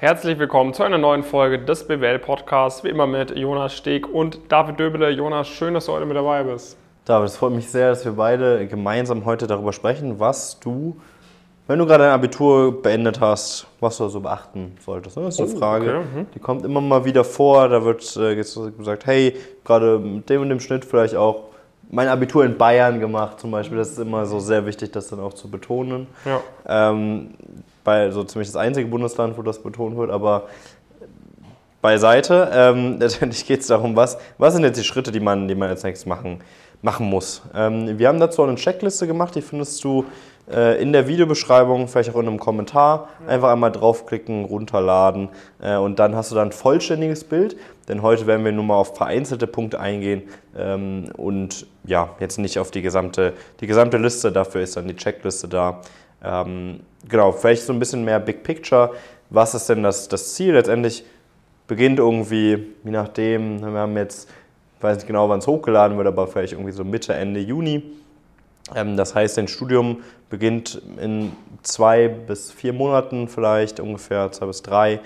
Herzlich willkommen zu einer neuen Folge des BWL Podcasts, wie immer mit Jonas Steg und David Döbele. Jonas, schön, dass du heute mit dabei bist. David, es freut mich sehr, dass wir beide gemeinsam heute darüber sprechen, was du, wenn du gerade dein Abitur beendet hast, was du so beachten solltest. Das ist eine Oh, Frage, okay, mhm. die kommt immer mal wieder vor. Da wird äh, gesagt, hey, gerade mit dem und dem Schnitt vielleicht auch mein Abitur in Bayern gemacht zum Beispiel. Das ist immer so sehr wichtig, das dann auch zu betonen. Ja. Ähm, bei so ziemlich das einzige Bundesland, wo das betont wird, aber beiseite. Ähm, letztendlich geht es darum, was, was sind jetzt die Schritte, die man, die man als nächstes machen, machen muss. Ähm, wir haben dazu eine Checkliste gemacht, die findest du äh, in der Videobeschreibung, vielleicht auch in einem Kommentar. Einfach einmal draufklicken, runterladen äh, und dann hast du dann ein vollständiges Bild. Denn heute werden wir nur mal auf vereinzelte Punkte eingehen ähm, und ja, jetzt nicht auf die gesamte, die gesamte Liste. Dafür ist dann die Checkliste da. Ähm, genau, vielleicht so ein bisschen mehr Big Picture. Was ist denn das, das Ziel? Letztendlich beginnt irgendwie, je nachdem, wir haben jetzt, ich weiß nicht genau, wann es hochgeladen wird, aber vielleicht irgendwie so Mitte, Ende Juni. Ähm, das heißt, dein Studium beginnt in zwei bis vier Monaten vielleicht, ungefähr zwei bis drei.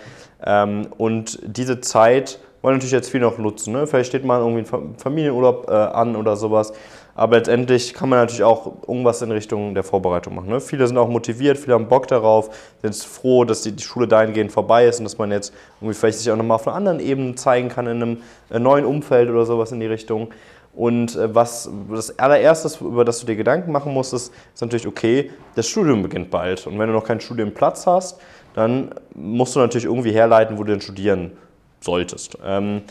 Ähm, und diese Zeit wollen natürlich jetzt viel noch nutzen. Ne? Vielleicht steht mal irgendwie ein Fa- Familienurlaub äh, an oder sowas. Aber letztendlich kann man natürlich auch irgendwas in Richtung der Vorbereitung machen. Ne? Viele sind auch motiviert, viele haben Bock darauf, sind froh, dass die, die Schule dahingehend vorbei ist und dass man jetzt irgendwie vielleicht sich auch nochmal auf einer anderen Ebene zeigen kann, in einem äh, neuen Umfeld oder sowas in die Richtung. Und äh, was das allererste, über das du dir Gedanken machen musst, ist, ist natürlich, okay, das Studium beginnt bald. Und wenn du noch keinen Studienplatz hast, dann musst du natürlich irgendwie herleiten, wo du denn studieren solltest. Ähm,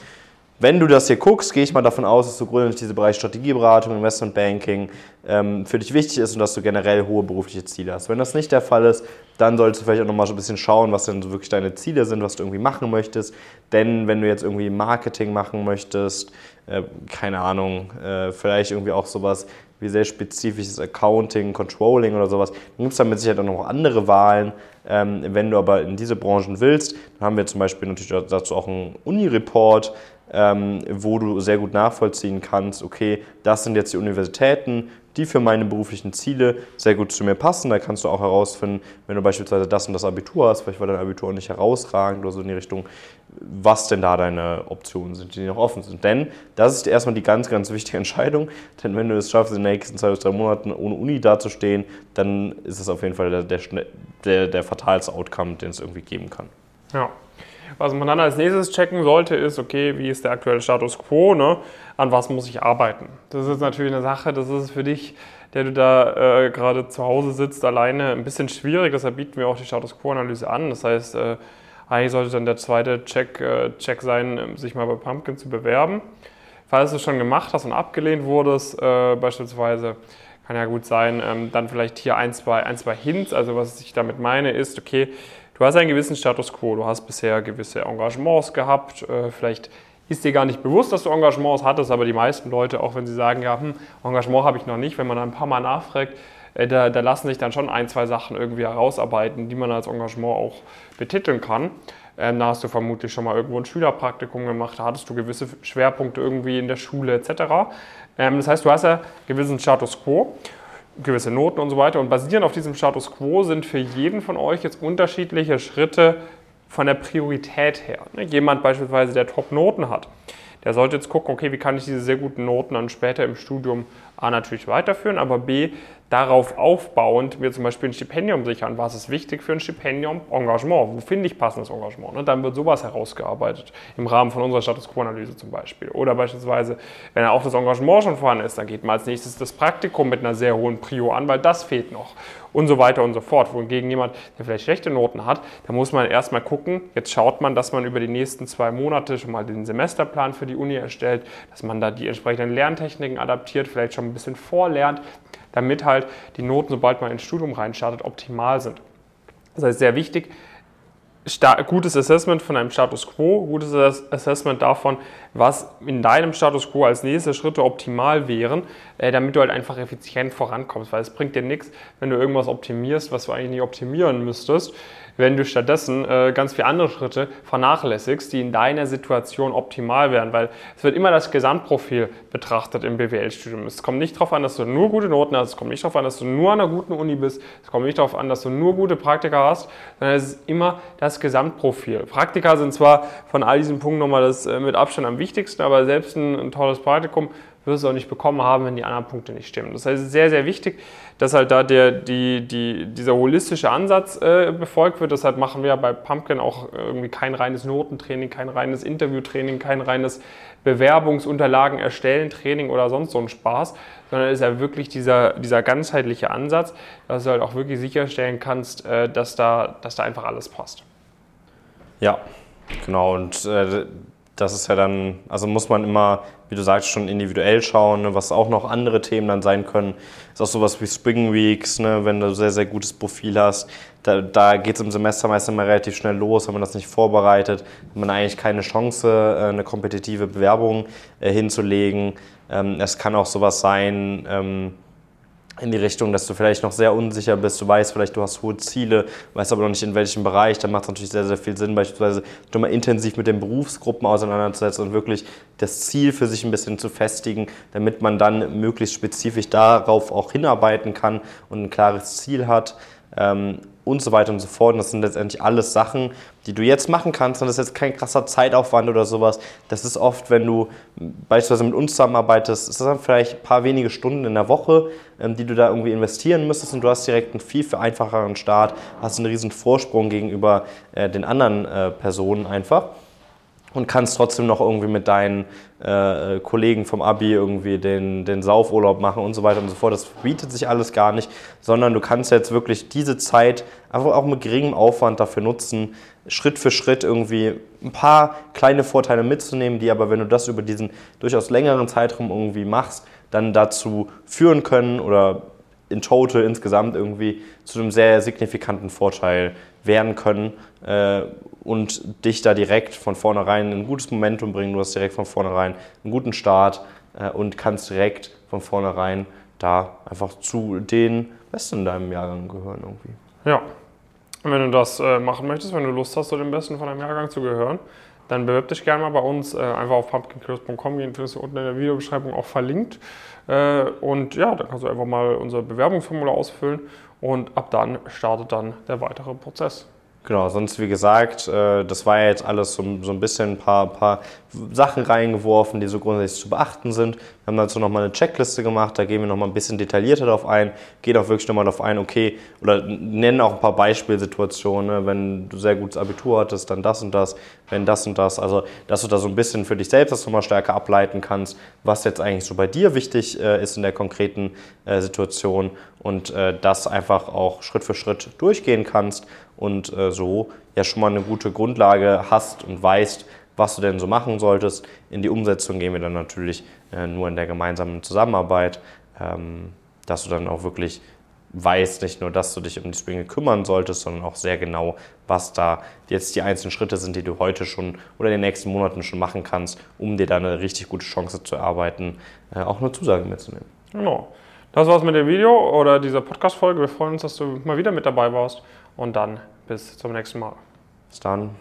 wenn du das hier guckst, gehe ich mal davon aus, dass du grundsätzlich diese Bereich Strategieberatung, Investmentbanking ähm, für dich wichtig ist und dass du generell hohe berufliche Ziele hast. Wenn das nicht der Fall ist, dann solltest du vielleicht auch nochmal so ein bisschen schauen, was denn so wirklich deine Ziele sind, was du irgendwie machen möchtest. Denn wenn du jetzt irgendwie Marketing machen möchtest, äh, keine Ahnung, äh, vielleicht irgendwie auch sowas wie sehr spezifisches Accounting, Controlling oder sowas, dann gibt es da mit Sicherheit auch noch andere Wahlen. Ähm, wenn du aber in diese Branchen willst, dann haben wir zum Beispiel natürlich dazu auch einen Uni-Report, ähm, wo du sehr gut nachvollziehen kannst, okay, das sind jetzt die Universitäten, die für meine beruflichen Ziele sehr gut zu mir passen. Da kannst du auch herausfinden, wenn du beispielsweise das und das Abitur hast, vielleicht war dein Abitur auch nicht herausragend oder so in die Richtung, was denn da deine Optionen sind, die noch offen sind. Denn das ist erstmal die ganz, ganz wichtige Entscheidung. Denn wenn du es schaffst, in den nächsten zwei bis drei Monaten ohne Uni dazustehen, dann ist es auf jeden Fall der, der, der, der fatalste Outcome, den es irgendwie geben kann. Ja. Was man dann als nächstes checken sollte, ist, okay, wie ist der aktuelle Status quo, ne? an was muss ich arbeiten? Das ist natürlich eine Sache, das ist für dich, der du da äh, gerade zu Hause sitzt, alleine ein bisschen schwierig. Deshalb bieten wir auch die Status quo-Analyse an. Das heißt, äh, eigentlich sollte dann der zweite Check, äh, Check sein, äh, sich mal bei Pumpkin zu bewerben. Falls du es schon gemacht hast und abgelehnt wurdest, äh, beispielsweise, kann ja gut sein, ähm, dann vielleicht hier ein zwei, ein, zwei Hints. Also was ich damit meine ist, okay, du hast einen gewissen Status quo, du hast bisher gewisse Engagements gehabt, äh, vielleicht ist dir gar nicht bewusst, dass du Engagements hattest, aber die meisten Leute, auch wenn sie sagen, ja, hm, Engagement habe ich noch nicht, wenn man dann ein paar Mal nachfragt, äh, da, da lassen sich dann schon ein, zwei Sachen irgendwie herausarbeiten, die man als Engagement auch betiteln kann. Ähm, da hast du vermutlich schon mal irgendwo ein Schülerpraktikum gemacht, da hattest du gewisse Schwerpunkte irgendwie in der Schule etc. Ähm, das heißt, du hast ja gewissen Status quo, gewisse Noten und so weiter. Und basierend auf diesem Status quo sind für jeden von euch jetzt unterschiedliche Schritte von der Priorität her. Ne, Jemand beispielsweise, der Top-Noten hat, der sollte jetzt gucken, okay, wie kann ich diese sehr guten Noten dann später im Studium A natürlich weiterführen, aber B darauf aufbauend mir zum Beispiel ein Stipendium sichern. Was ist wichtig für ein Stipendium? Engagement. Wo finde ich passendes Engagement? Ne? Dann wird sowas herausgearbeitet im Rahmen von unserer Status Quo-Analyse zum Beispiel. Oder beispielsweise, wenn auch das Engagement schon vorhanden ist, dann geht man als nächstes das Praktikum mit einer sehr hohen Prio an, weil das fehlt noch und so weiter und so fort. Wohingegen jemand, der vielleicht schlechte Noten hat, da muss man erstmal gucken, jetzt schaut man, dass man über die nächsten zwei Monate schon mal den Semesterplan für die Uni erstellt, dass man da die entsprechenden Lerntechniken adaptiert, vielleicht schon ein bisschen vorlernt, damit halt die Noten, sobald man ins Studium reinstartet, optimal sind. Das heißt, sehr wichtig, gutes Assessment von einem Status Quo, gutes Ass- Assessment davon, was in deinem Status Quo als nächste Schritte optimal wären, äh, damit du halt einfach effizient vorankommst. Weil es bringt dir nichts, wenn du irgendwas optimierst, was du eigentlich nicht optimieren müsstest, wenn du stattdessen äh, ganz viele andere Schritte vernachlässigst, die in deiner Situation optimal wären. Weil es wird immer das Gesamtprofil betrachtet im BWL-Studium. Es kommt nicht darauf an, dass du nur gute Noten hast, es kommt nicht darauf an, dass du nur an einer guten Uni bist, es kommt nicht darauf an, dass du nur gute Praktika hast, sondern es ist immer das Gesamtprofil. Praktika sind zwar von all diesen Punkten nochmal das äh, mit Abstand am wichtigsten, aber selbst ein, ein tolles Praktikum wirst du auch nicht bekommen haben, wenn die anderen Punkte nicht stimmen. Das heißt, es ist sehr, sehr wichtig, dass halt da der, die, die, dieser holistische Ansatz äh, befolgt wird. Deshalb machen wir bei Pumpkin auch irgendwie kein reines Notentraining, kein reines Interviewtraining, kein reines Bewerbungsunterlagen erstellen Training oder sonst so ein Spaß, sondern es ist ja wirklich dieser, dieser ganzheitliche Ansatz, dass du halt auch wirklich sicherstellen kannst, äh, dass, da, dass da einfach alles passt. Ja, genau. Und äh, das ist ja dann, also muss man immer, wie du sagst, schon individuell schauen, ne, was auch noch andere Themen dann sein können. Ist auch sowas wie Spring Weeks, ne, wenn du sehr, sehr gutes Profil hast. Da, da geht es im Semester meistens immer relativ schnell los, wenn man das nicht vorbereitet, hat man eigentlich keine Chance, äh, eine kompetitive Bewerbung äh, hinzulegen. Ähm, es kann auch sowas sein, ähm, in die Richtung, dass du vielleicht noch sehr unsicher bist. Du weißt vielleicht, du hast hohe Ziele, weißt aber noch nicht in welchem Bereich. Dann macht es natürlich sehr, sehr viel Sinn, beispielsweise du mal intensiv mit den Berufsgruppen auseinanderzusetzen und wirklich das Ziel für sich ein bisschen zu festigen, damit man dann möglichst spezifisch darauf auch hinarbeiten kann und ein klares Ziel hat. Ähm, und so weiter und so fort. Und das sind letztendlich alles Sachen, die du jetzt machen kannst. Und das ist jetzt kein krasser Zeitaufwand oder sowas. Das ist oft, wenn du beispielsweise mit uns zusammenarbeitest, ist das dann vielleicht ein paar wenige Stunden in der Woche, ähm, die du da irgendwie investieren müsstest. Und du hast direkt einen viel, viel einfacheren Start, hast einen riesen Vorsprung gegenüber äh, den anderen äh, Personen einfach und kannst trotzdem noch irgendwie mit deinen äh, Kollegen vom Abi irgendwie den, den Saufurlaub machen und so weiter und so fort. Das bietet sich alles gar nicht, sondern du kannst jetzt wirklich diese Zeit einfach auch mit geringem Aufwand dafür nutzen, Schritt für Schritt irgendwie ein paar kleine Vorteile mitzunehmen, die aber, wenn du das über diesen durchaus längeren Zeitraum irgendwie machst, dann dazu führen können oder in total insgesamt irgendwie zu einem sehr signifikanten Vorteil werden können äh, und dich da direkt von vornherein ein gutes Momentum bringen. Du hast direkt von vornherein einen guten Start äh, und kannst direkt von vornherein da einfach zu den Besten in deinem Jahrgang gehören irgendwie. Ja, und wenn du das äh, machen möchtest, wenn du Lust hast, zu den Besten von deinem Jahrgang zu gehören, dann bewirb dich gerne mal bei uns. Äh, einfach auf pumpkinkurs.com, den findest du unten in der Videobeschreibung auch verlinkt. Und ja, dann kannst du einfach mal unser Bewerbungsformular ausfüllen und ab dann startet dann der weitere Prozess. Genau, sonst wie gesagt, äh, das war jetzt alles so, so ein bisschen ein paar, paar Sachen reingeworfen, die so grundsätzlich zu beachten sind. Wir haben dazu nochmal eine Checkliste gemacht, da gehen wir nochmal ein bisschen detaillierter darauf ein, gehen auch wirklich nochmal darauf ein, okay, oder nennen auch ein paar Beispielsituationen, ne? wenn du sehr gutes Abitur hattest, dann das und das, wenn das und das. Also, dass du da so ein bisschen für dich selbst das nochmal stärker ableiten kannst, was jetzt eigentlich so bei dir wichtig äh, ist in der konkreten äh, Situation und das einfach auch Schritt für Schritt durchgehen kannst und äh, so ja schon mal eine gute Grundlage hast und weißt, was du denn so machen solltest. In die Umsetzung gehen wir dann natürlich äh, nur in der gemeinsamen Zusammenarbeit, ähm, dass du dann auch wirklich weißt, nicht nur, dass du dich um die Springe kümmern solltest, sondern auch sehr genau, was da jetzt die einzelnen Schritte sind, die du heute schon oder in den nächsten Monaten schon machen kannst, um dir da eine richtig gute Chance zu erarbeiten, äh, auch eine Zusage mitzunehmen. Genau. Das war's mit dem Video oder dieser Podcast-Folge. Wir freuen uns, dass du mal wieder mit dabei warst und dann bis zum nächsten Mal. Bis dann.